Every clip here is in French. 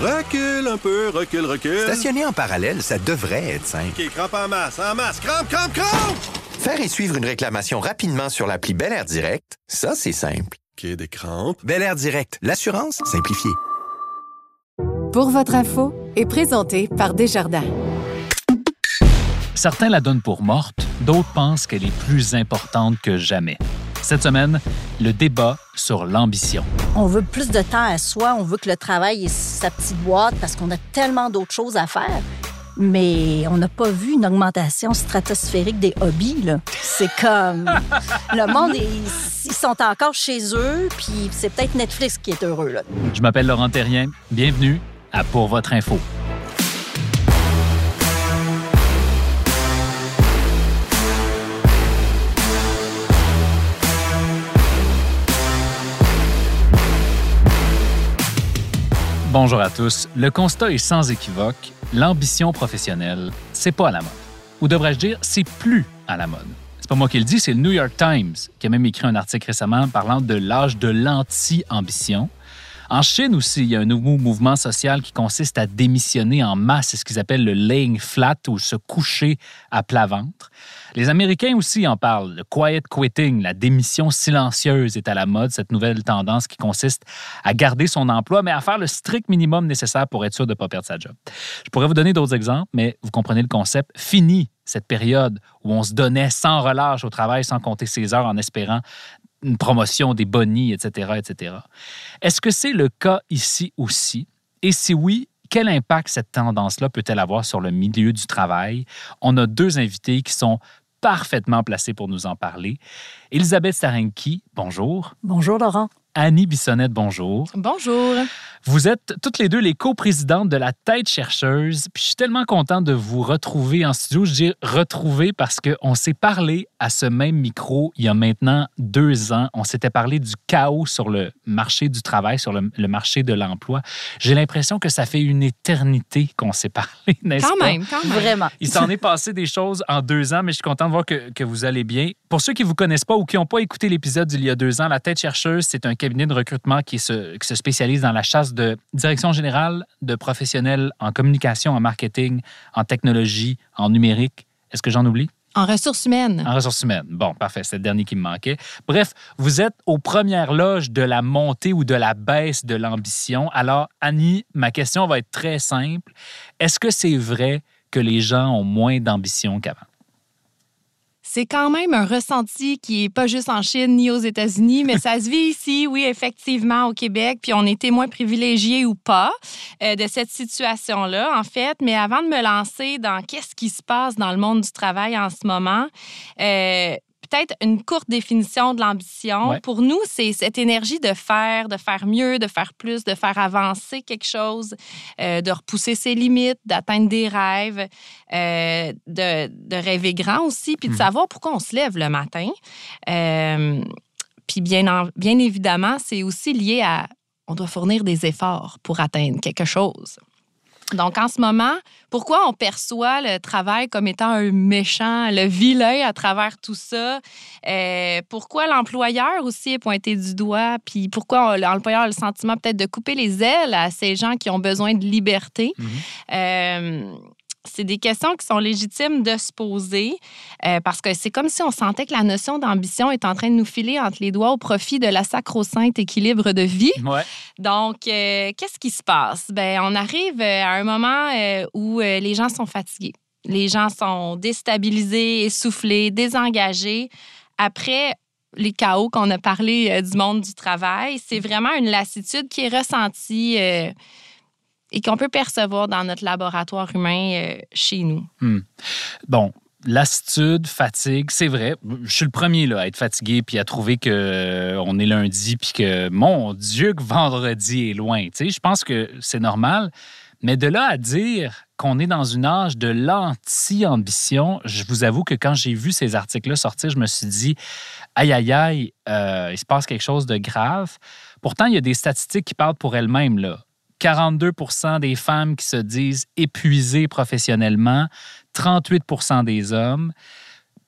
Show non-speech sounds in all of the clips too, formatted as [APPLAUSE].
Recule un peu, recule, recule. Stationner en parallèle, ça devrait être simple. OK, crampe en masse, en masse, crampe, crampe, crampe! Faire et suivre une réclamation rapidement sur l'appli Bel Air Direct, ça, c'est simple. OK, des crampes. Bel Air Direct, l'assurance simplifiée. Pour votre info est présenté par Desjardins. Certains la donnent pour morte, d'autres pensent qu'elle est plus importante que jamais. Cette semaine, le débat sur l'ambition. On veut plus de temps à soi, on veut que le travail ait sa petite boîte parce qu'on a tellement d'autres choses à faire. Mais on n'a pas vu une augmentation stratosphérique des hobbies. C'est comme... [LAUGHS] le monde, est- ils sont encore chez eux, puis c'est peut-être Netflix qui est heureux. Là. Je m'appelle Laurent Terrien. Bienvenue à Pour votre info. Bonjour à tous. Le constat est sans équivoque. L'ambition professionnelle, c'est pas à la mode. Ou devrais-je dire, c'est plus à la mode. C'est pas moi qui le dis, c'est le New York Times qui a même écrit un article récemment parlant de l'âge de l'anti-ambition. En Chine aussi, il y a un nouveau mouvement social qui consiste à démissionner en masse, c'est ce qu'ils appellent le laying flat ou se coucher à plat ventre. Les Américains aussi en parlent. Le quiet quitting, la démission silencieuse est à la mode, cette nouvelle tendance qui consiste à garder son emploi, mais à faire le strict minimum nécessaire pour être sûr de ne pas perdre sa job. Je pourrais vous donner d'autres exemples, mais vous comprenez le concept. Fini cette période où on se donnait sans relâche au travail, sans compter ses heures en espérant une promotion, des bonnies, etc., etc. Est-ce que c'est le cas ici aussi? Et si oui, quel impact cette tendance-là peut-elle avoir sur le milieu du travail? On a deux invités qui sont parfaitement placés pour nous en parler. Elisabeth Starenki, bonjour. Bonjour, Laurent. Annie Bissonnette, bonjour. Bonjour. Vous êtes toutes les deux les coprésidentes de la Tête chercheuse. Puis je suis tellement content de vous retrouver en studio. Je dis retrouver parce qu'on s'est parlé à ce même micro il y a maintenant deux ans. On s'était parlé du chaos sur le marché du travail, sur le, le marché de l'emploi. J'ai l'impression que ça fait une éternité qu'on s'est parlé, [LAUGHS] n'est-ce Quand pas? même, quand même. Vraiment. Il s'en est passé des choses en deux ans, mais je suis content de voir que, que vous allez bien. Pour ceux qui ne vous connaissent pas ou qui n'ont pas écouté l'épisode d'il y a deux ans, La Tête chercheuse, c'est un cabinet de recrutement qui se, qui se spécialise dans la chasse de direction générale de professionnels en communication, en marketing, en technologie, en numérique. Est-ce que j'en oublie? En ressources humaines. En ressources humaines. Bon, parfait, c'est le dernier qui me manquait. Bref, vous êtes aux premières loges de la montée ou de la baisse de l'ambition. Alors, Annie, ma question va être très simple. Est-ce que c'est vrai que les gens ont moins d'ambition qu'avant? C'est quand même un ressenti qui est pas juste en Chine ni aux États-Unis, mais ça se vit ici, oui, effectivement, au Québec. Puis on est témoin privilégié ou pas euh, de cette situation-là, en fait. Mais avant de me lancer dans qu'est-ce qui se passe dans le monde du travail en ce moment, euh, peut-être une courte définition de l'ambition. Ouais. Pour nous, c'est cette énergie de faire, de faire mieux, de faire plus, de faire avancer quelque chose, euh, de repousser ses limites, d'atteindre des rêves, euh, de, de rêver grand aussi, puis de Mhm. savoir pourquoi on se lève le matin. Euh, puis bien, en- bien évidemment, c'est aussi lié à on doit fournir des efforts pour atteindre quelque chose. Donc, en ce moment, pourquoi on perçoit le travail comme étant un méchant, le vilain à travers tout ça? Euh, pourquoi l'employeur aussi est pointé du doigt? Puis pourquoi l'employeur a le sentiment peut-être de couper les ailes à ces gens qui ont besoin de liberté? Mhm. Euh, c'est des questions qui sont légitimes de se poser euh, parce que c'est comme si on sentait que la notion d'ambition est en train de nous filer entre les doigts au profit de la sacro-sainte équilibre de vie. Ouais. Donc, euh, qu'est-ce qui se passe? Ben, on arrive euh, à un moment euh, où les gens sont fatigués. Les gens sont déstabilisés, essoufflés, désengagés. Après les chaos qu'on a parlé du monde du travail, c'est vraiment une lassitude qui est ressentie et qu'on peut percevoir dans notre laboratoire humain euh, chez nous. Bon, lassitude, fatigue, c'est vrai. Je suis le premier là, à être fatigué puis à trouver que euh, est lundi puis que mon Dieu que vendredi est loin. Je pense que c'est normal. Mais de là à dire qu'on est dans une âge de l'anti-ambition, je vous avoue que quand j'ai vu ces articles-là sortir, je me suis dit, aïe, aïe, aïe, euh, il se passe quelque chose de grave. Pourtant, il y a des statistiques qui parlent pour elles-mêmes. 42% des femmes qui se disent épuisées professionnellement, 38% des hommes.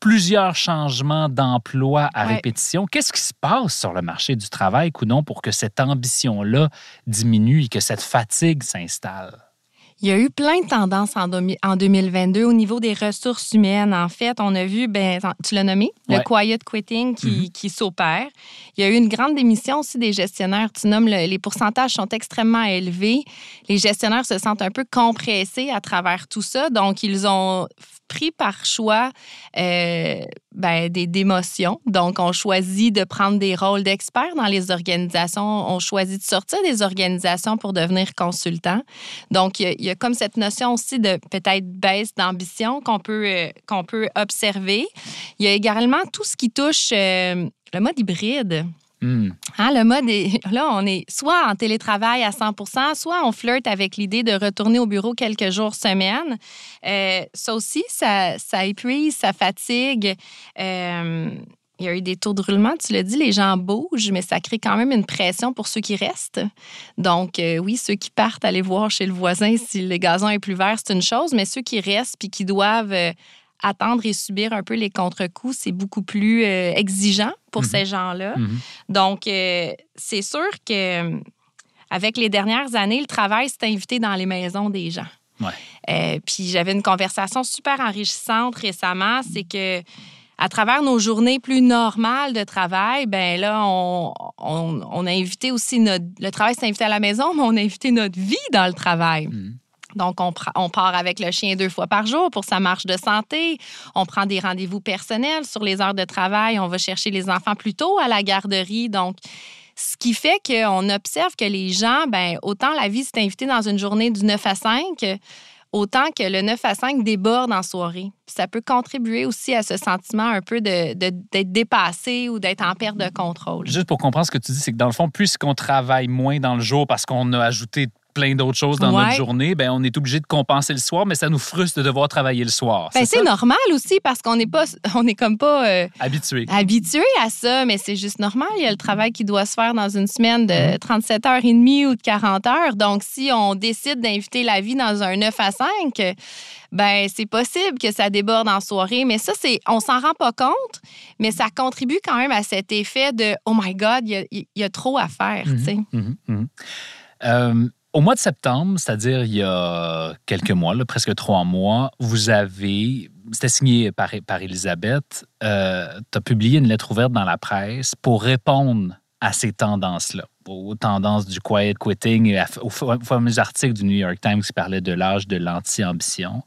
plusieurs changements d'emploi à Ouais. répétition. Qu'est-ce qui se passe sur le marché du travail, non, pour que cette ambition-là diminue et que cette fatigue s'installe? Il y a eu plein de tendances en, domi- en 2022 au niveau des ressources humaines. En fait, on a vu, ben, tu l'as nommé, Ouais. le quiet quitting qui, qui s'opère. Il y a eu une grande démission aussi des gestionnaires. Tu nommes, le- les pourcentages sont extrêmement élevés. Les gestionnaires se sentent un peu compressés à travers tout ça. Donc, ils ont pris par choix euh, ben, des démotions. Donc, on choisit de prendre des rôles d'experts dans les organisations. On choisit de sortir des organisations pour devenir consultant. Donc, il y, a, comme cette notion aussi de peut-être baisse d'ambition qu'on peut, euh, qu'on peut observer. Il y a également tout ce qui touche euh, le mode hybride. Hmm. Hein, le mode est, [LAUGHS] là, on est soit en télétravail à 100% soit on flirte avec l'idée de retourner au bureau quelques jours semaine. Euh, ça aussi, ça, ça épuise, ça fatigue. Euh, il y a eu des taux de roulement, tu l'as dit, les gens bougent, mais ça crée quand même une pression pour ceux qui restent. Donc, euh, oui, ceux qui partent aller voir chez le voisin si le gazon est plus vert, c'est une chose, mais ceux qui restent puis qui doivent attendre et subir un peu les contre-coups, c'est beaucoup plus euh, exigeant pour Mhm. ces gens-là. Mhm. Donc, euh, c'est sûr que euh, avec les dernières années, le travail s'est invité dans les maisons des gens. Ouais. Euh, puis j'avais une conversation super enrichissante récemment, c'est que à travers nos journées plus normales de travail, ben là, on, on- on a invité aussi notre... Le travail s'est invité à la maison, mais on a invité notre vie dans le travail. Mhm. Donc, on, part avec le chien deux fois par jour pour sa marche de santé. On prend des rendez-vous personnels sur les heures de travail. On va chercher les enfants plus tôt à la garderie. Donc, ce qui fait qu'on observe que les gens, ben, autant la vie s'est invitée dans une journée du 9 à 5, autant que le 9 à 5 déborde en soirée. Ça peut contribuer aussi à ce sentiment un peu de- de- d'être dépassé ou d'être en perte de contrôle. Juste pour comprendre ce que tu dis, c'est que dans le fond, puisqu'on travaille moins dans le jour parce qu'on a ajouté plein d'autres choses dans Ouais. notre journée, ben on est obligé de compenser le soir, mais ça nous frustre de devoir travailler le soir. Ben, c'est normal aussi parce qu'on n'est pas, on est comme pas euh, Habitué. habitué à ça, mais c'est juste normal. Il y a le travail qui doit se faire dans une semaine de 37 heures et demie ou de 40 heures. Donc, si on décide d'inviter la vie dans un 9 à 5, ben c'est possible que ça déborde en soirée. Mais ça, c'est, on s'en rend pas compte, mais ça contribue quand même à cet effet de oh my God, il y a, il y a trop à faire. tu sais. Mhm, mhm. Euh, au mois de septembre, c'est-à-dire il y a quelques mois, presque trois mois, vous avez, c'était signé par, par Elisabeth, tu as publié une lettre ouverte dans la presse pour répondre à ces tendances-là, aux tendances du quiet quitting et aux fa- fameux articles du New York Times qui parlaient de l'âge de l'anti-ambition.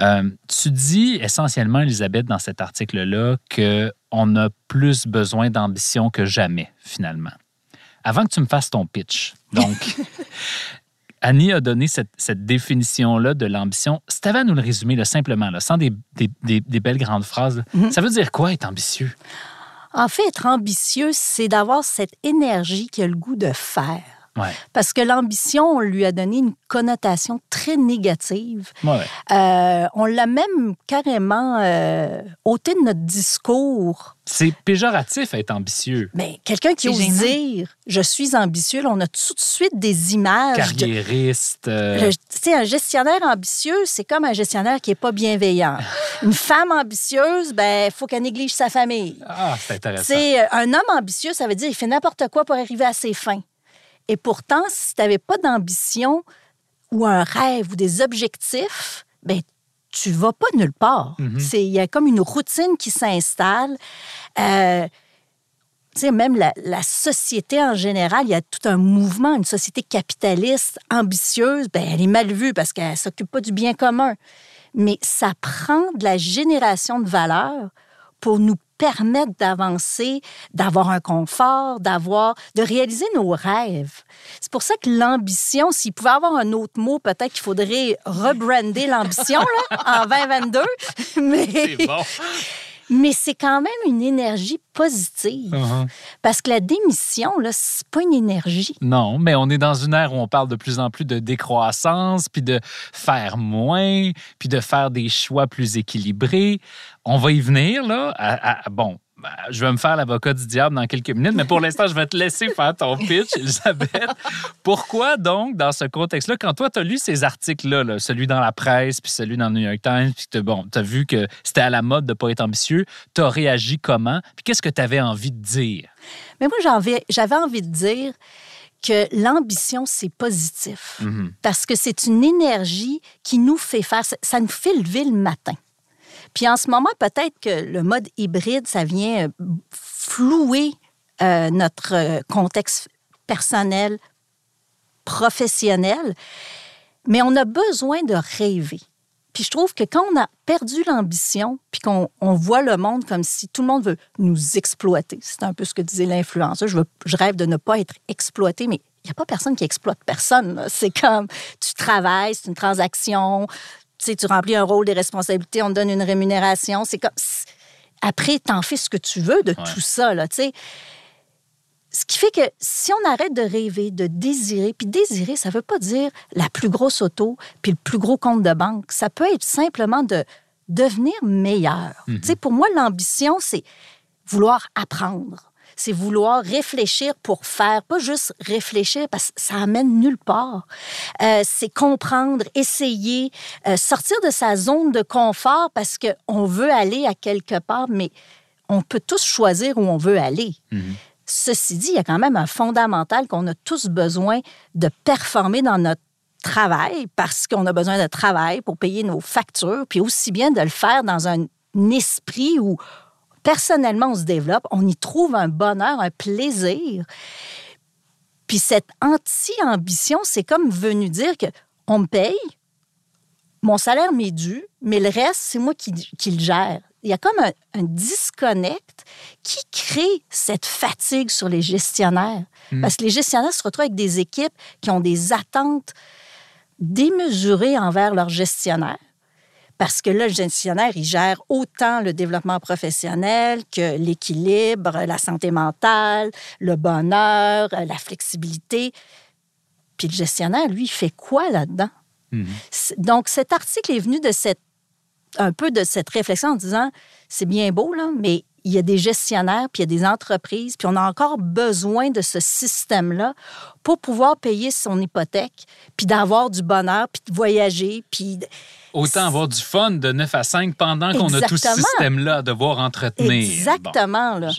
Euh, tu dis essentiellement, Elisabeth, dans cet article-là, qu'on a plus besoin d'ambition que jamais, finalement. Avant que tu me fasses ton pitch, donc, [LAUGHS] Annie a donné cette, cette définition-là de l'ambition. Si tu avais à nous le résumer là, simplement, là, sans des, des- des- des belles grandes phrases, Mhm. ça veut dire quoi être ambitieux? En fait, être ambitieux, c'est d'avoir cette énergie qui a le goût de faire. Ouais. Parce que l'ambition, on lui a donné une connotation très négative. Ouais. Euh, on l'a même carrément euh, ôté de notre discours. C'est péjoratif être ambitieux. Mais quelqu'un qui ose gênant. dire je suis ambitieux, là, on a tout de suite des images. Carriériste. euh, Le- Tu sais, un gestionnaire ambitieux, c'est comme un gestionnaire qui n'est pas bienveillant. [LAUGHS] Une femme ambitieuse, ben, il faut qu'elle néglige sa famille. Ah, c'est intéressant. C'est un homme ambitieux, ça veut dire qu'il fait n'importe quoi pour arriver à ses fins. Et pourtant, si tu n'avais pas d'ambition ou un rêve ou des objectifs, ben tu vas pas nulle part. Mhm. Il y a comme une routine qui s'installe. Euh, même la, la société en général, il y a tout un mouvement, une société capitaliste ambitieuse, ben, elle est mal vue parce qu'elle ne s'occupe pas du bien commun. Mais ça prend de la génération de valeur pour nous permettre d'avancer, d'avoir un confort, d'avoir, de réaliser nos rêves. C'est pour ça que l'ambition, s'il pouvait avoir un autre mot, peut-être qu'il faudrait rebrander l'ambition en [LAUGHS] 2022. Mais, C'est bon. Mais c'est quand même une énergie positive. Mhm. Parce que la démission, là, c'est pas une énergie. Non, mais on est dans une ère où on parle de plus en plus de décroissance, puis de faire moins, puis de faire des choix plus équilibrés. On va y venir, là. à- à- bon, ben, je vais me faire l'avocat du diable dans quelques minutes, mais pour l'instant, je vais te laisser faire ton pitch, Elisabeth. Pourquoi donc, dans ce contexte-là, quand toi, tu as lu ces articles-là, là, celui dans la presse, puis celui dans le New York Times, puis tu bon, as vu que c'était à la mode de ne pas être ambitieux, tu as réagi comment? Puis qu'est-ce que tu avais envie de dire? Mais moi, j'avais envie de dire que l'ambition, c'est positif. Mhm. Parce que c'est une énergie qui nous fait faire, ça nous fait lever le matin. Puis en ce moment, peut-être que le mode hybride, ça vient euh, flouer euh, notre euh, contexte personnel, professionnel, mais on a besoin de rêver. Puis je trouve que quand on a perdu l'ambition, puis qu'on on voit le monde comme si tout le monde veut nous exploiter, c'est un peu ce que disait l'influenceur, je, je rêve de ne pas être exploité, mais il n'y a pas personne qui exploite personne. C'est comme, tu travailles, c'est une transaction, sais, tu remplis un rôle, des responsabilités, on te donne une rémunération. C'est comme, après, t'en fais ce que tu veux de Ouais. tout ça, là, tu sais. Ce qui fait que si on arrête de rêver, de désirer, puis désirer, ça ne veut pas dire la plus grosse auto, puis le plus gros compte de banque. Ça peut être simplement de devenir meilleur. Tu sais, pour moi, l'ambition, c'est vouloir apprendre. C'est vouloir réfléchir pour faire, pas juste réfléchir parce que ça amène nulle part. Euh, c'est comprendre, essayer, euh, sortir de sa zone de confort parce qu'on veut aller à quelque part, mais on peut tous choisir où on veut aller. Ceci dit, il y a quand même un fondamental qu'on a tous besoin de performer dans notre travail parce qu'on a besoin de travail pour payer nos factures, puis aussi bien de le faire dans un esprit où personnellement on se développe, on y trouve un bonheur, un plaisir. Puis cette anti-ambition, c'est comme venu dire que on me paye, mon salaire m'est dû, mais le reste, c'est moi qui, qui le gère. Il y a comme un, un disconnect qui crée cette fatigue sur les gestionnaires. Parce que les gestionnaires se retrouvent avec des équipes qui ont des attentes démesurées envers leurs gestionnaires. Parce que là, le gestionnaire, il gère autant le développement professionnel que l'équilibre, la santé mentale, le bonheur, la flexibilité. Puis le gestionnaire, lui, fait quoi là-dedans? C'est- Donc, cet article est venu de cette, un peu de cette réflexion en disant, c'est bien beau, là, mais il y a des gestionnaires, puis il y a des entreprises, puis on a encore besoin de ce système-là pour pouvoir payer son hypothèque, puis d'avoir du bonheur, puis de voyager, puis... Autant avoir du fun de 9 à 5 pendant qu'on a tout ce système-là à devoir entretenir. Exactement, là.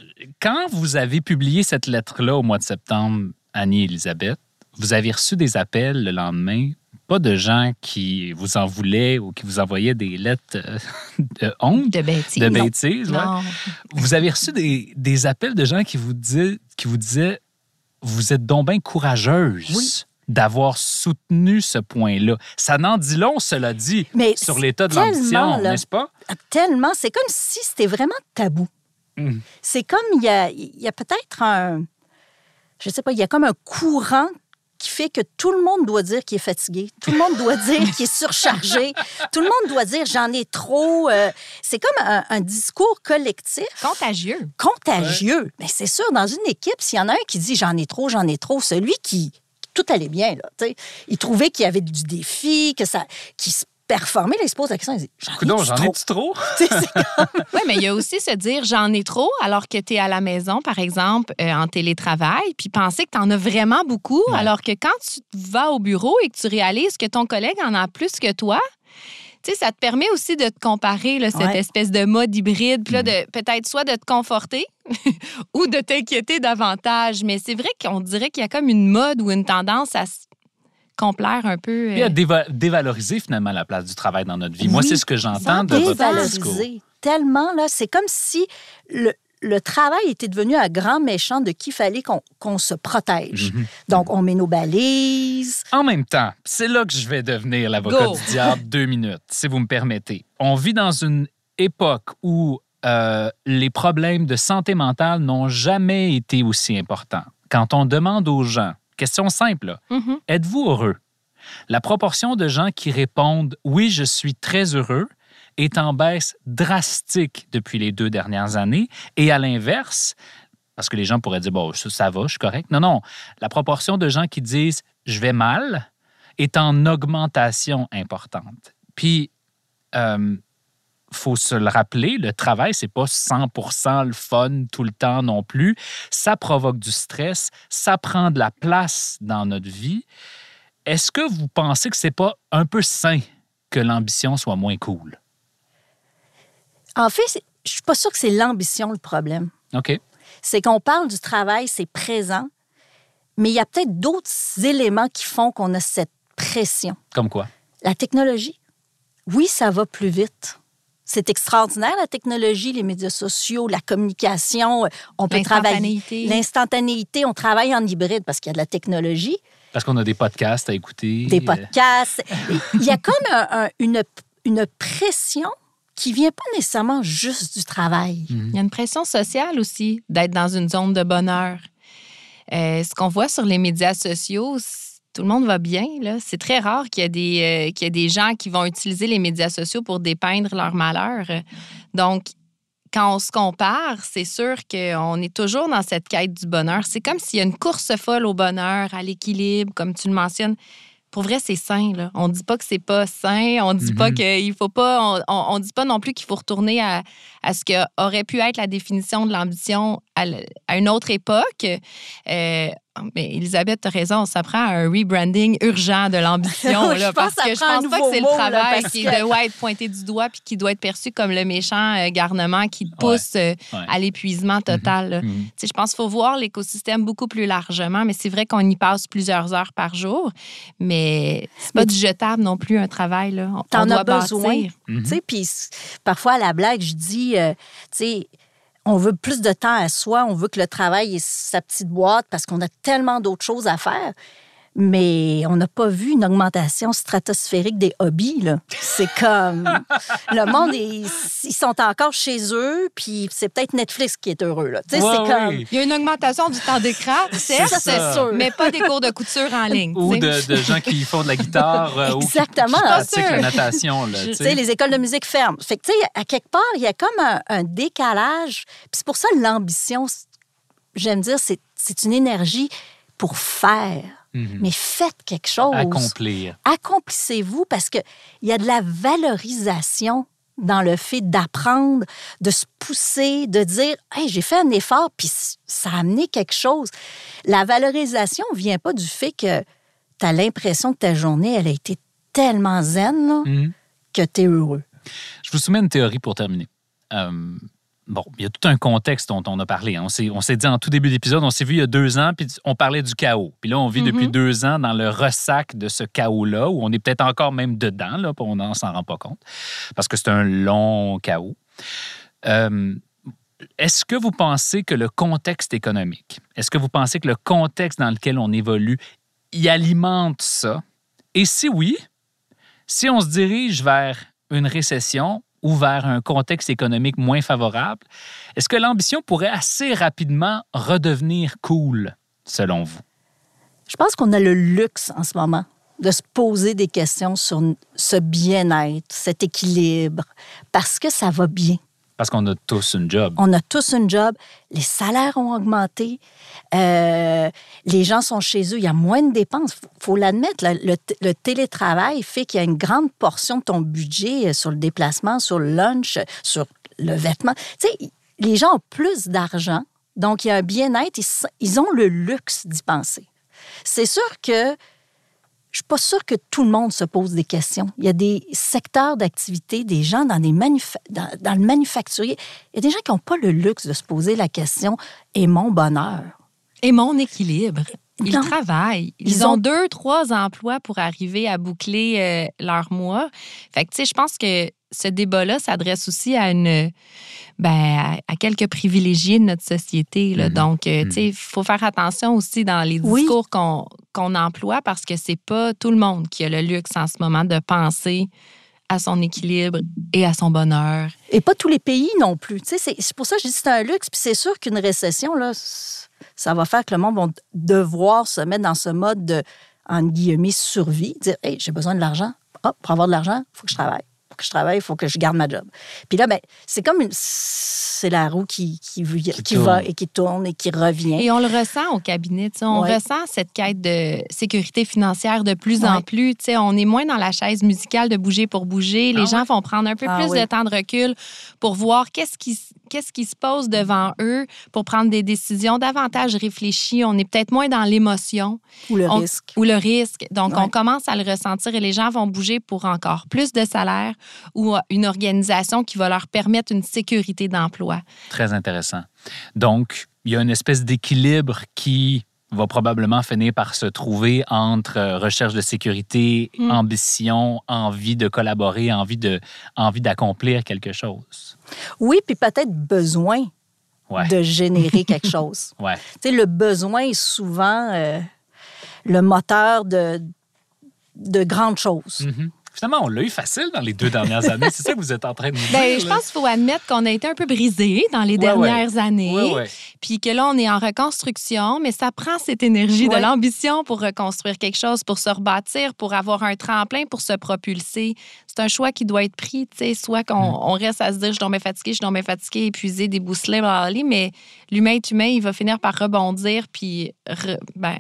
Quand vous avez publié cette lettre-là au mois de septembre, Annie et Elisabeth, vous avez reçu des appels le lendemain, pas de gens qui vous en voulaient ou qui vous envoyaient des lettres euh, de honte, De bêtises. de non. bêtises. ouais. Non. Vous avez reçu des, des appels de gens qui vous, disaient, qui vous disaient Vous êtes donc bien courageuse Oui. D'avoir soutenu ce point-là. Ça n'en dit long, cela dit, Mais sur l'état de l'ambition, n'est-ce pas? Tellement, c'est comme si c'était vraiment tabou. Mm. C'est comme il y a, il y a peut-être un, je sais pas, il y a comme un courant qui fait que tout le monde doit dire qu'il est fatigué, tout le monde doit [LAUGHS] dire qu'il est surchargé, tout le monde doit dire j'en ai trop. euh, c'est comme un, un discours collectif Contagieux. contagieux. Mais c'est sûr, dans une équipe, s'il y en a un qui dit j'en ai trop, j'en ai trop, celui qui tout allait bien, là, tu sais, il trouvait qu'il y avait du défi, que ça, qui se performait, là, il se pose la question, il dit j'en ai j'en trop? ai-tu trop? [LAUGHS] Tu sais, c'est [LAUGHS] Oui, mais il y a aussi se dire j'en ai trop alors que tu es à la maison, par exemple, euh, en télétravail, puis penser que tu en as vraiment beaucoup, Ouais. alors que quand tu vas au bureau et que tu réalises que ton collègue en a plus que toi, tu sais, ça te permet aussi de te comparer, là, cette Ouais. espèce de mode hybride, puis là, de peut-être soit de te conforter [LAUGHS] ou de t'inquiéter davantage. Mais c'est vrai qu'on dirait qu'il y a comme une mode ou une tendance à se complaire un peu. Puis à euh, déva- dévaloriser finalement la place du travail dans notre vie. Moi, c'est ce que j'entends de votre discours. tellement, là, c'est comme si le, le travail était devenu un grand méchant de qui fallait qu'on se protège. Mhm. Donc, on met nos balises. En même temps, c'est là que je vais devenir l'avocat du diable [LAUGHS] deux minutes, si vous me permettez. On vit dans une époque où euh, les problèmes de santé mentale n'ont jamais été aussi importants. Quand on demande aux gens, question simple, mhm. êtes-vous heureux? La proportion de gens qui répondent oui, je suis très heureux est en baisse drastique depuis les deux dernières années. Et à l'inverse, parce que les gens pourraient dire bon, ça, va, je suis correct. Non, non. La proportion de gens qui disent je vais mal est en augmentation importante. Puis, euh, faut se le rappeler, le travail, c'est pas 100 le fun tout le temps non plus. Ça provoque du stress, ça prend de la place dans notre vie. Est-ce que vous pensez que c'est pas un peu sain que l'ambition soit moins cool? En fait, je suis pas sûre que c'est l'ambition le problème. OK. C'est qu'on parle du travail, c'est présent, mais il y a peut-être d'autres éléments qui font qu'on a cette pression. Comme quoi? La technologie. Oui, ça va plus vite. C'est extraordinaire, la technologie, les médias sociaux, la communication. On peut travailler. L'instantanéité. L'instantanéité, on travaille en hybride parce qu'il y a de la technologie, Parce qu'on a des podcasts à écouter. des euh, podcasts. Il y a comme un- un- une, une pression qui vient pas nécessairement juste du travail. Il y a une pression sociale aussi d'être dans une zone de bonheur. Euh, ce qu'on voit sur les médias sociaux, tout le monde va bien. C'est très rare qu'il y, ait des, euh, qu'il y ait des gens qui vont utiliser les médias sociaux pour dépeindre leur malheur. Donc, quand on se compare, c'est sûr qu'on est toujours dans cette quête du bonheur. C'est comme s'il y a une course folle au bonheur, à l'équilibre, comme tu le mentionnes. Pour vrai, c'est sain. Là. On dit pas que c'est pas sain. On dit pas Mhm. qu'il faut pas. On, dit pas non plus qu'il faut retourner à, à ce que aurait pu être la définition de l'ambition à une autre époque. Euh, mais Elisabeth, tu as raison, ça prend un rebranding urgent de l'ambition. [LAUGHS] Je là, pense parce que je pense pas que c'est le là, travail parce qui que- doit être pointé du doigt puis qui doit être perçu comme le méchant euh, garnement qui te pousse euh, Ouais. à l'épuisement total. là. Mhm. Tu sais, Je pense qu'il faut voir l'écosystème beaucoup plus largement, mais c'est vrai qu'on y passe plusieurs heures par jour. Mais c'est pas Mais du jetable non plus, un travail. Là. On, T'en on doit as besoin. bâtir. Tu sais, Puis c- parfois, à la blague, je dis, euh, tu sais, on veut plus de temps à soi, on veut que le travail ait sa petite boîte parce qu'on a tellement d'autres choses à faire. Mais on n'a pas vu une augmentation stratosphérique des hobbies. là. C'est comme. [LAUGHS] le monde, ils sont encore chez eux, puis c'est peut-être Netflix qui est heureux. Là. Tu sais, Ouais, c'est comme. oui. Il y a une augmentation du temps d'écran, [LAUGHS] certes, Ça, c'est sûr. mais pas des cours de couture en ligne. Ou de, de gens qui font de la guitare euh, ou qui- Exactement. qui, pratiquent Pas la natation. Là, les écoles de musique ferment. Fait que, tu sais, à quelque part, il y a comme un, un décalage. Puis c'est pour ça l'ambition, j'aime dire, c'est, c'est une énergie pour faire. Mhm. Mais faites quelque chose. Accomplir. Accomplissez-vous parce qu'il y a de la valorisation dans le fait d'apprendre, de se pousser, de dire Hey, j'ai fait un effort, puis ça a amené quelque chose. La valorisation ne vient pas du fait que tu as l'impression que ta journée, elle a été tellement zen là, Mhm. que tu es heureux. Je vous soumets une théorie pour terminer. Euh, bon, il y a tout un contexte dont on a parlé. hein. On s'est, dit en tout début d'épisode, on s'est vu il y a deux ans, puis on parlait du chaos. Puis là, on vit depuis Mhm. deux ans dans le ressac de ce chaos-là, où on est peut-être encore même dedans, là, puis on n'en s'en rend pas compte, parce que c'est un long chaos. Euh, est-ce que vous pensez que le contexte économique, est-ce que vous pensez que le contexte dans lequel on évolue y alimente ça? Et si oui, si on se dirige vers une récession ou vers un contexte économique moins favorable, est-ce que l'ambition pourrait assez rapidement redevenir cool, selon vous? Je pense qu'on a le luxe en ce moment de se poser des questions sur ce bien-être, cet équilibre, parce que ça va bien. Parce qu'on a tous une job. On a tous une job, les salaires ont augmenté, euh, les gens sont chez eux, il y a moins de dépenses. Il faut l'admettre, le, télétravail fait qu'il y a une grande portion de ton budget sur le déplacement, sur le lunch, sur le vêtement. Tu sais, les gens ont plus d'argent, donc il y a un bien-être, ils ont le luxe d'y penser. C'est sûr que je suis pas sûre que tout le monde se pose des questions. Il y a des secteurs d'activité, des gens dans, des dans le manufacturier. Il y a des gens qui n'ont pas le luxe de se poser la question et mon bonheur? Et mon équilibre? Ils Non. travaillent. Ils, Ils ont ont- deux, trois emplois pour arriver à boucler euh, leur mois. Fait que, tu sais, je pense que ce débat-là s'adresse aussi à une. Ben, à, à quelques privilégiés de notre société. Là. Mhm. Donc, euh, tu sais, il faut faire attention aussi dans les Oui. discours qu'on qu'on emploie parce que c'est pas tout le monde qui a le luxe en ce moment de penser à son équilibre et à son bonheur. Et pas tous les pays non plus. Tu sais, C'est pour ça que je dis que c'est un luxe. Puis c'est sûr qu'une récession, là, ça va faire que le monde va devoir se mettre dans ce mode de, entre guillemets, survie. Dire, hey, j'ai besoin de l'argent. Ah, pour avoir de l'argent, il faut que je travaille. pour que je travaille, il faut que je garde ma job. Puis là, ben, c'est comme une. C'est la roue qui, qui, qui va tourne. et qui tourne et qui revient. Et on le ressent au cabinet. On Ouais. ressent cette quête de sécurité financière de plus en plus. tu sais, On est moins dans la chaise musicale de bouger pour bouger. Les Ah gens ouais? vont prendre un peu Ah plus oui. de temps de recul pour voir qu'est-ce qui, qu'est-ce qui se pose devant eux pour prendre des décisions davantage réfléchies? On est peut-être moins dans l'émotion Ou le on- risque. ou le risque. Donc, Ouais. on commence à le ressentir et les gens vont bouger pour encore plus de salaire ou euh, une organisation qui va leur permettre une sécurité d'emploi. Très intéressant. Donc, il y a une espèce d'équilibre qui va probablement finir par se trouver entre euh, recherche de sécurité, Mm. ambition, envie de collaborer, envie de envie d'accomplir quelque chose. Oui, puis peut-être besoin Ouais. de générer [LAUGHS] quelque chose. Ouais. Tu sais, le besoin est souvent euh, le moteur de, de grandes choses. Mhm. Finalement, on l'a eu facile dans les deux dernières [LAUGHS] années. C'est ça que vous êtes en train de nous dire. Ben, je pense qu'il faut admettre qu'on a été un peu brisé dans les Ouais, dernières années. Ouais, ouais. Puis que là, on est en reconstruction, mais ça prend cette énergie Ouais. de l'ambition pour reconstruire quelque chose, pour se rebâtir, pour avoir un tremplin, pour se propulser. C'est un choix qui doit être pris, tu sais, soit qu'on Mm. on reste à se dire je suis bien fatigué, je suis bien fatigué, épuisé, débousselé, blablabla, mais l'humain est humain, il va finir par rebondir puis re- ben,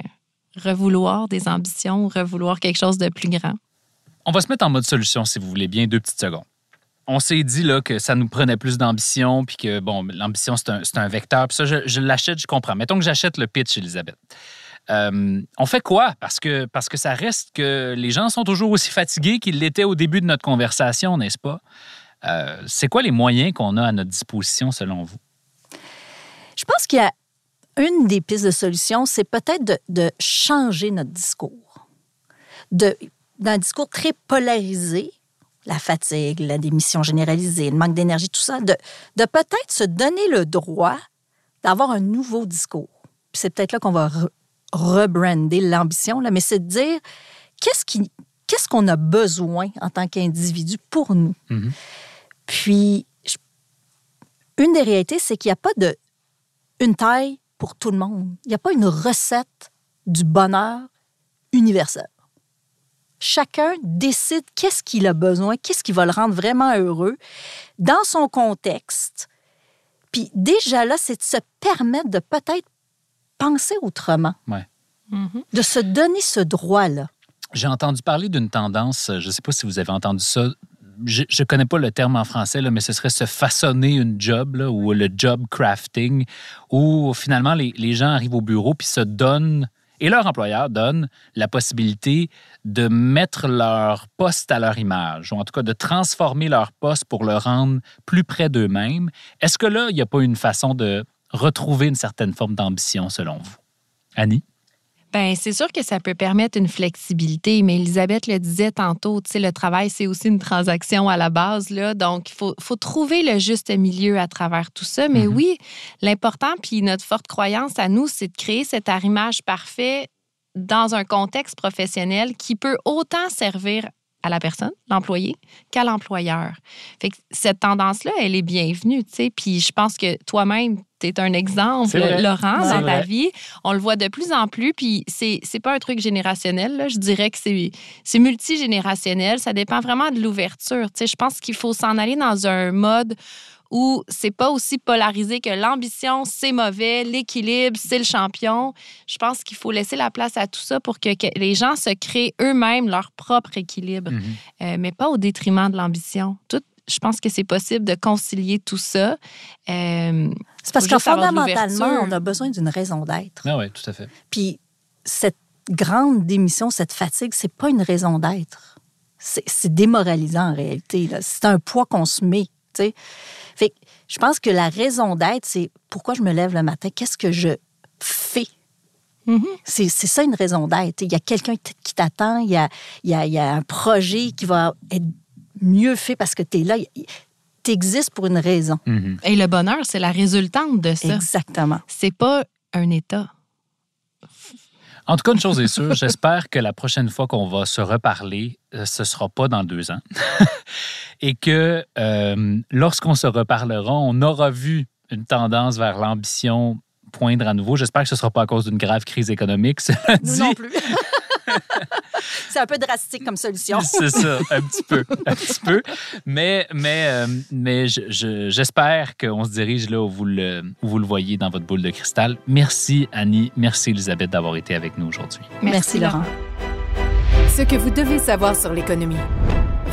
revouloir des ambitions, revouloir quelque chose de plus grand. On va se mettre en mode solution, si vous voulez bien, deux petites secondes. On s'est dit là, que ça nous prenait plus d'ambition, puis que, bon, l'ambition, c'est un, vecteur. Puis ça, je, je l'achète, je comprends. Mettons que j'achète le pitch, Elisabeth. Euh, on fait quoi? Parce que, parce que ça reste que les gens sont toujours aussi fatigués qu'ils l'étaient au début de notre conversation, n'est-ce pas? Euh, c'est quoi les moyens qu'on a à notre disposition, selon vous? Je pense qu'il y a une des pistes de solution, c'est peut-être de, de changer notre discours. De, d'un discours très polarisé, la fatigue, la démission généralisée, le manque d'énergie, tout ça, de, de peut-être se donner le droit d'avoir un nouveau discours. Puis c'est peut-être là qu'on va re- rebrander l'ambition, là, mais c'est de dire qu'est-ce qui qu'est-ce qu'on a besoin en tant qu'individu pour nous? Mhm. Puis, je- une des réalités, c'est qu'il n'y a pas de une taille pour tout le monde. Il n'y a pas une recette du bonheur universel. Chacun décide qu'est-ce qu'il a besoin, qu'est-ce qui va le rendre vraiment heureux dans son contexte. Puis déjà là, c'est de se permettre de peut-être penser autrement, Ouais. Mhm. de se donner ce droit-là. J'ai entendu parler d'une tendance, euh, je ne sais pas si vous avez entendu ça, je ne connais pas le terme en français, là, mais ce serait se façonner une job là, ou le job crafting, où finalement les, les gens arrivent au bureau puis se donnent, et leur employeur donne la possibilité de mettre leur poste à leur image, ou en tout cas de transformer leur poste pour le rendre plus près d'eux-mêmes. Est-ce que là, il n'y a pas une façon de retrouver une certaine forme d'ambition selon vous? Annie? Ben, c'est sûr que ça peut permettre une flexibilité, mais Elisabeth le disait tantôt, tu sais, le travail, c'est aussi une transaction à la base, là. Donc, il faut, faut trouver le juste milieu à travers tout ça. Mais Mhm. oui, l'important, puis notre forte croyance à nous, c'est de créer cet arrimage parfait dans un contexte professionnel qui peut autant servir à la personne, l'employé, qu'à l'employeur. Fait que cette tendance-là, elle est bienvenue, tu sais. Puis je pense que toi-même, tu es un exemple. Laurent, dans ta vie. On le voit de plus en plus, puis c'est c'est pas un truc générationnel, là. Je dirais que c'est c'est multigénérationnel. Ça dépend vraiment de l'ouverture, tu sais. Je pense qu'il faut s'en aller dans un mode où c'est pas aussi polarisé que l'ambition, c'est mauvais, l'équilibre, c'est le champion. Je pense qu'il faut laisser la place à tout ça pour que, que les gens se créent eux-mêmes leur propre équilibre, Mhm. euh, mais pas au détriment de l'ambition. Tout, je pense que c'est possible de concilier tout ça. Euh, C'est parce que fondamentalement, on a besoin d'une raison d'être. Ah oui, tout à fait. Puis cette grande démission, cette fatigue, c'est pas une raison d'être. C'est c'est démoralisant en réalité. là. C'est un poids qu'on se met. Je pense que la raison d'être, c'est pourquoi je me lève le matin, qu'est-ce que je fais? mhm. C'est c'est ça une raison d'être. Il y a quelqu'un qui t'attend, il y a, il y, a, il y a un projet qui va être mieux fait parce que tu es là. Tu existes pour une raison. Mhm. Et le bonheur, c'est la résultante de ça. Exactement. C'est pas un état. En tout cas, une chose est sûre, j'espère que la prochaine fois qu'on va se reparler, euh, ce ne sera pas dans deux ans. [LAUGHS] Et que euh, lorsqu'on se reparlera, on aura vu une tendance vers l'ambition poindre à nouveau. J'espère que ce ne sera pas à cause d'une grave crise économique. Cela Nous dit, non plus. [LAUGHS] C'est un peu drastique comme solution. C'est ça, un petit peu, un petit peu. Mais, mais, euh, mais je- je- j'espère qu'on se dirige là où vous, le, où vous le voyez dans votre boule de cristal. Merci Annie, merci Elisabeth d'avoir été avec nous aujourd'hui. Merci, Laurent. Ce que vous devez savoir sur l'économie.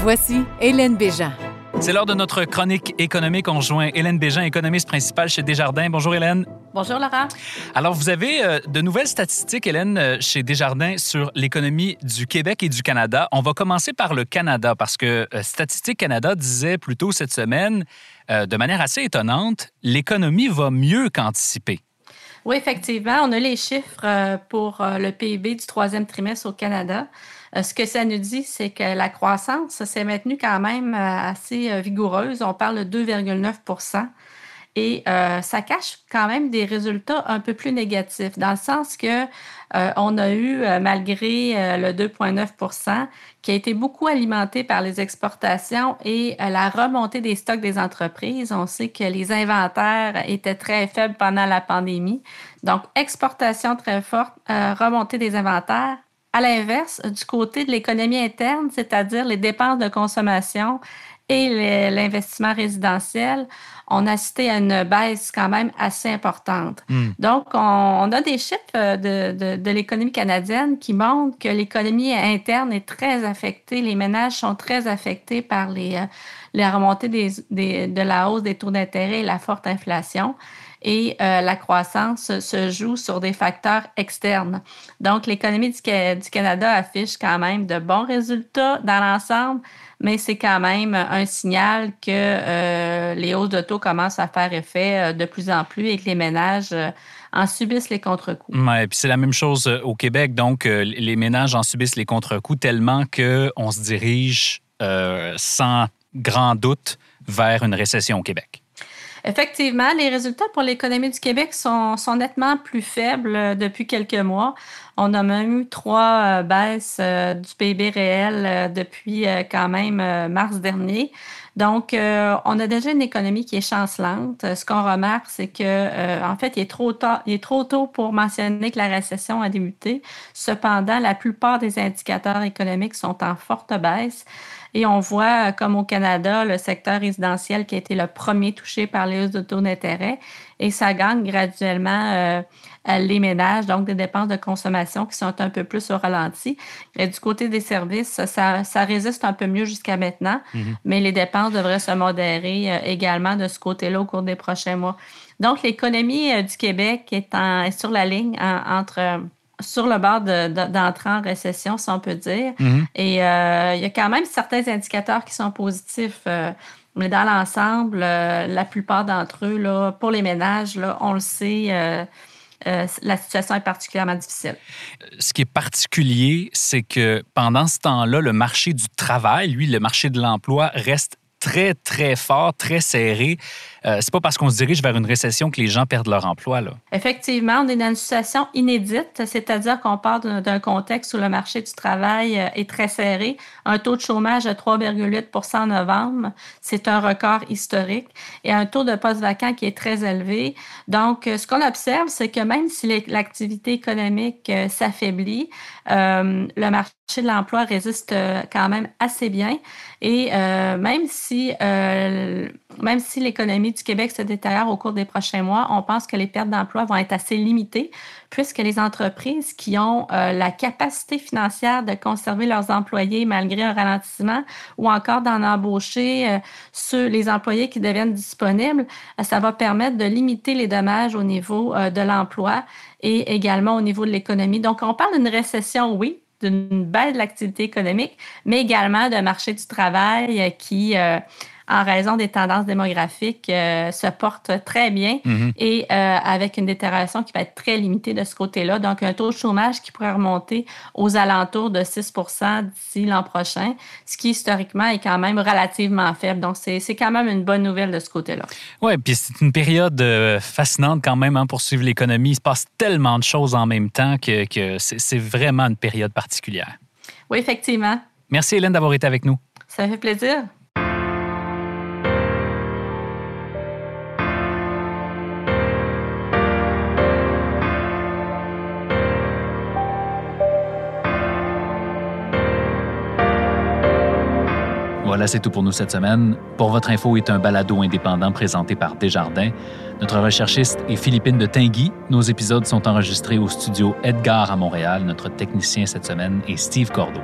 Voici Hélène Béjean. C'est l'heure de notre chronique économique. On rejoint Hélène Bégin, économiste principale chez Desjardins. Bonjour Hélène. Bonjour, Laurent. Alors, vous avez euh, de nouvelles statistiques, Hélène, euh, chez Desjardins sur l'économie du Québec et du Canada. On va commencer par le Canada parce que euh, Statistique Canada disait plus tôt cette semaine, de manière assez étonnante, l'économie va mieux qu'anticipé. Oui, effectivement, on a les chiffres pour le PIB du troisième trimestre au Canada. Euh, Ce que ça nous dit, c'est que la croissance s'est maintenue quand même euh, assez euh, vigoureuse. On parle de 2,9% et ça cache quand même des résultats un peu plus négatifs, dans le sens que on a eu, malgré le 2,9% qui a été beaucoup alimenté par les exportations et la remontée des stocks des entreprises. On sait que les inventaires étaient très faibles pendant la pandémie. Donc, exportation très forte, remontée des inventaires. À l'inverse, du côté de l'économie interne, c'est-à-dire les dépenses de consommation et l'investissement résidentiel, on a assisté à une baisse quand même assez importante. Hmm. Donc, on, on a des chiffres euh, de, de- de l'économie canadienne qui montrent que l'économie interne est très affectée, les ménages sont très affectés par les, euh, la remontée des, des- de la hausse des taux d'intérêt et la forte inflation. Et euh, la croissance se joue sur des facteurs externes. Donc, l'économie du, Ca- du Canada affiche quand même de bons résultats dans l'ensemble, mais c'est quand même un signal que euh, les hausses de taux commencent à faire effet euh, de plus en plus et que les ménages en subissent les contre-coups. Ouais, puis c'est la même chose au Québec. Donc, les ménages en subissent les contre-coups tellement qu'on se dirige sans grand doute vers une récession au Québec. Effectivement, les résultats pour l'économie du Québec sont, nettement plus faibles euh, depuis quelques mois. On a même eu trois euh, baisses euh, du PIB réel depuis quand même mars dernier. Donc, on a déjà une économie qui est chancelante. Ce qu'on remarque, c'est que, en fait, il est, trop tard, il est trop tôt pour mentionner que la récession a débuté. Cependant, la plupart des indicateurs économiques sont en forte baisse. Et on voit, euh, comme au Canada, le secteur résidentiel qui a été le premier touché par les hausses de taux d'intérêt. Et ça gagne graduellement euh, euh, les ménages, donc des dépenses de consommation qui sont un peu plus au ralenti. Et du côté des services, ça, ça résiste un peu mieux jusqu'à maintenant, mais les dépenses devraient se modérer euh, également de ce côté-là au cours des prochains mois. Donc, l'économie euh, du Québec est, en- est sur la ligne en- entre... sur le bord de- de- d'entrer en récession, si on peut dire. Et euh, il y a quand même certains indicateurs qui sont positifs. euh, mais dans l'ensemble, euh, la plupart d'entre eux, là, pour les ménages, là, on le sait, la situation est particulièrement difficile. Ce qui est particulier, c'est que pendant ce temps-là, le marché du travail, lui, le marché de l'emploi, reste très, très fort, très serré. Euh, c'est pas parce qu'on se dirige vers une récession que les gens perdent leur emploi. Là. Effectivement, on est dans une situation inédite, c'est-à-dire qu'on part d'un contexte où le marché du travail euh, est très serré. Un taux de chômage de 3,8% en novembre, c'est un record historique, et un taux de poste vacant qui est très élevé. Donc, euh, ce qu'on observe, c'est que même si l'activité économique euh, s'affaiblit, euh, le marché de l'emploi résiste euh, quand même assez bien. Et euh, même si, même si l'économie du Québec se détériore au cours des prochains mois, on pense que les pertes d'emploi vont être assez limitées puisque les entreprises qui ont euh, la capacité financière de conserver leurs employés malgré un ralentissement ou encore d'en embaucher euh, ceux, les employés qui deviennent disponibles, euh, ça va permettre de limiter les dommages au niveau euh, de l'emploi et également au niveau de l'économie. Donc, on parle d'une récession, oui, d'une baisse de l'activité économique, mais également d'un marché du travail qui, en raison des tendances démographiques, euh, se porte très bien Mhm. et euh, avec une détérioration qui va être très limitée de ce côté-là. Donc, un taux de chômage qui pourrait remonter aux alentours de 6% d'ici l'an prochain, ce qui historiquement est quand même relativement faible. Donc, c'est c'est quand même une bonne nouvelle de ce côté-là. Oui, puis c'est une période euh, fascinante quand même hein, pour suivre l'économie. Il se passe tellement de choses en même temps que, que c'est c'est vraiment une période particulière. Oui, effectivement. Merci Hélène d'avoir été avec nous. Ça fait plaisir. C'est tout pour nous cette semaine. Pour votre info est un balado indépendant présenté par Desjardins. Notre recherchiste est Philippine de Tinguy. Nos épisodes sont enregistrés au studio Edgar à Montréal. Notre technicien cette semaine est Steve Cordeau.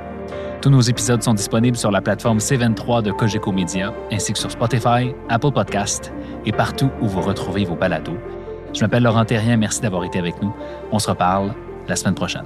Tous nos épisodes sont disponibles sur la plateforme C23 de Cogeco Media, ainsi que sur Spotify, Apple Podcast et partout où vous retrouvez vos balados. Je m'appelle Laurent Terrien, merci d'avoir été avec nous. On se reparle la semaine prochaine.